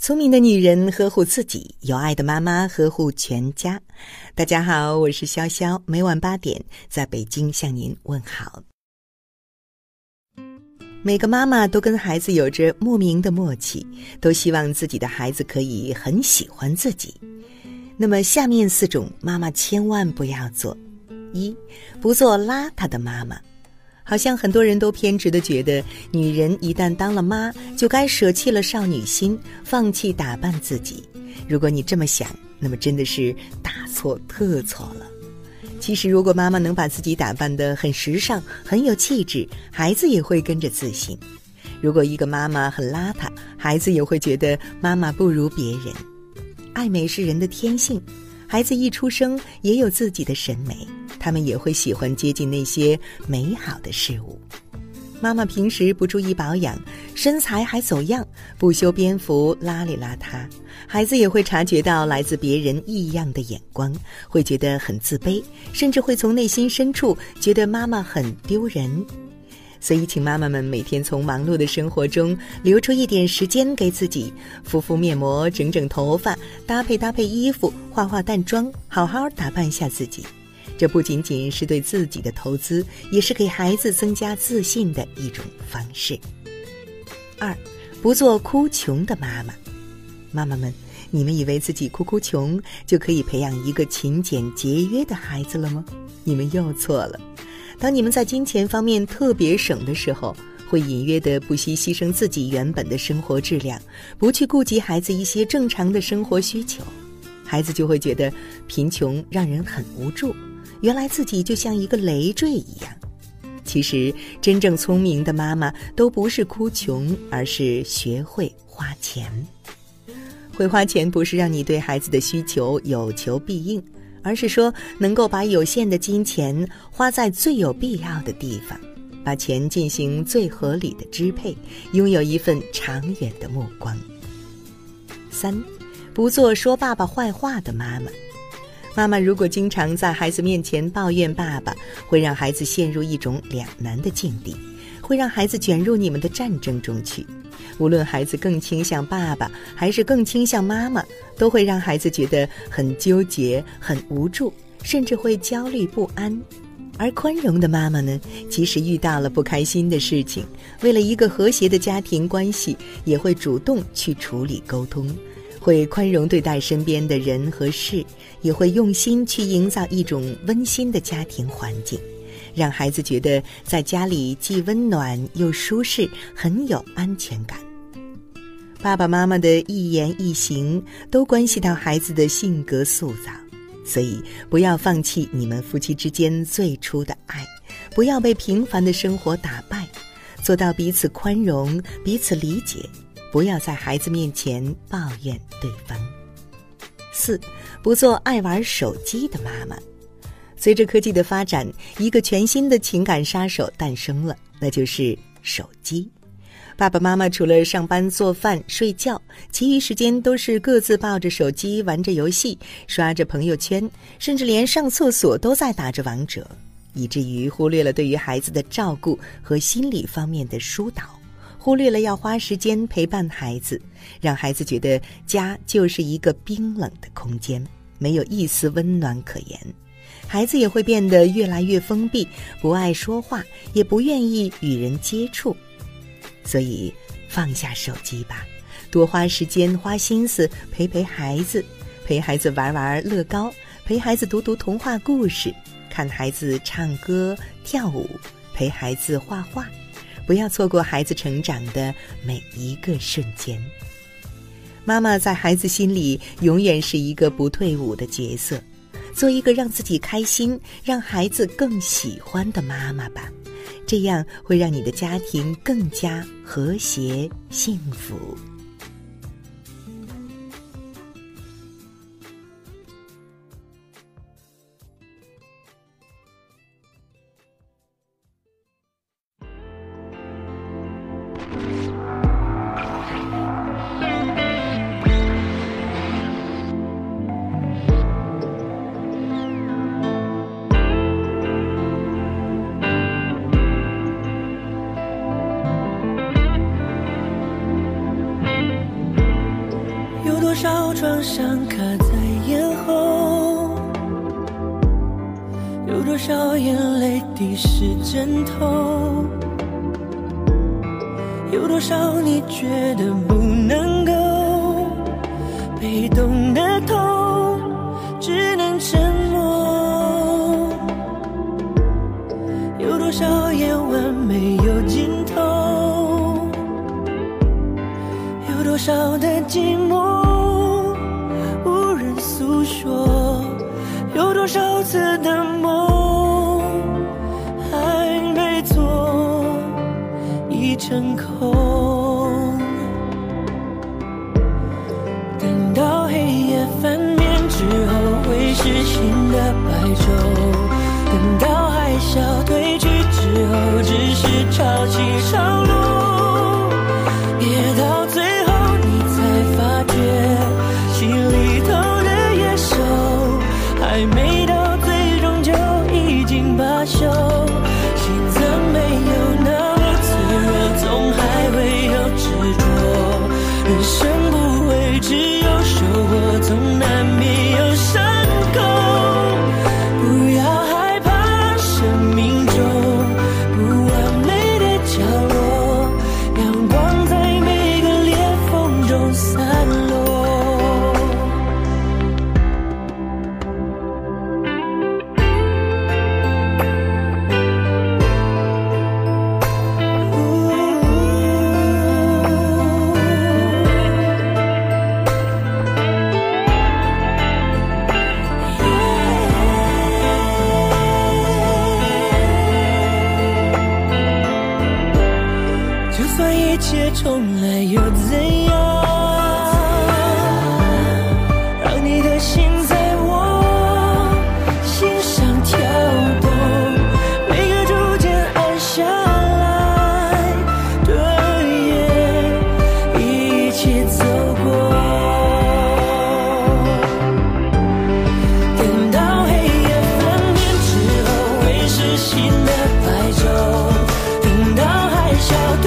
聪明的女人呵护自己，有爱的妈妈呵护全家。大家好，我是潇潇，每晚八点在北京向您问好。每个妈妈都跟孩子有着莫名的默契，都希望自己的孩子可以很喜欢自己。那么，下面四种妈妈千万不要做：一，不做邋遢的妈妈。好像很多人都偏执的觉得，女人一旦当了妈，就该舍弃了少女心，放弃打扮自己。如果你这么想，那么真的是大错特错了。其实，如果妈妈能把自己打扮得很时尚、很有气质，孩子也会跟着自信。如果一个妈妈很邋遢，孩子也会觉得妈妈不如别人。爱美是人的天性，孩子一出生也有自己的审美。他们也会喜欢接近那些美好的事物。妈妈平时不注意保养，身材还走样，不修边幅，邋里邋遢，孩子也会察觉到来自别人异样的眼光，会觉得很自卑，甚至会从内心深处觉得妈妈很丢人。所以，请妈妈们每天从忙碌的生活中留出一点时间给自己，敷敷面膜，整整头发，搭配搭配衣服，化化淡妆，好好打扮一下自己。这不仅仅是对自己的投资，也是给孩子增加自信的一种方式。二，不做哭穷的妈妈。妈妈们，你们以为自己哭哭穷就可以培养一个勤俭节约的孩子了吗？你们又错了。当你们在金钱方面特别省的时候，会隐约的不惜牺牲自己原本的生活质量，不去顾及孩子一些正常的生活需求，孩子就会觉得贫穷让人很无助。原来自己就像一个累赘一样。其实，真正聪明的妈妈都不是哭穷，而是学会花钱。会花钱不是让你对孩子的需求有求必应，而是说能够把有限的金钱花在最有必要的地方，把钱进行最合理的支配，拥有一份长远的目光。三，不做说爸爸坏话的妈妈。妈妈如果经常在孩子面前抱怨爸爸，会让孩子陷入一种两难的境地，会让孩子卷入你们的战争中去。无论孩子更倾向爸爸，还是更倾向妈妈，都会让孩子觉得很纠结、很无助，甚至会焦虑不安。而宽容的妈妈呢，即使遇到了不开心的事情，为了一个和谐的家庭关系，也会主动去处理沟通。会宽容对待身边的人和事，也会用心去营造一种温馨的家庭环境，让孩子觉得在家里既温暖又舒适，很有安全感。爸爸妈妈的一言一行都关系到孩子的性格塑造，所以不要放弃你们夫妻之间最初的爱，不要被平凡的生活打败，做到彼此宽容，彼此理解。不要在孩子面前抱怨对方。四，不做爱玩手机的妈妈。随着科技的发展，一个全新的情感杀手诞生了，那就是手机。爸爸妈妈除了上班、做饭、睡觉，其余时间都是各自抱着手机玩着游戏，刷着朋友圈，甚至连上厕所都在打着王者，以至于忽略了对于孩子的照顾和心理方面的疏导。忽略了要花时间陪伴孩子，让孩子觉得家就是一个冰冷的空间，没有一丝温暖可言。孩子也会变得越来越封闭，不爱说话，也不愿意与人接触。所以，放下手机吧，多花时间、花心思陪陪孩子，陪孩子玩玩乐高，陪孩子读读童话故事，看孩子唱歌跳舞，陪孩子画画。不要错过孩子成长的每一个瞬间。妈妈在孩子心里永远是一个不退伍的角色，做一个让自己开心、让孩子更喜欢的妈妈吧，这样会让你的家庭更加和谐幸福。伤卡在咽喉，有多少眼泪滴湿枕头，有多少你觉得不能够被动的痛，有多少次的梦还没做已成空？等到黑夜翻面之后，会是新的白昼；等到海啸退去之后，只是潮起潮落。切重来又怎样？让你的心在我心上跳动，每个逐渐暗下来的夜，一起走过。等到黑夜翻面之后，会是新的白昼。等到海啸退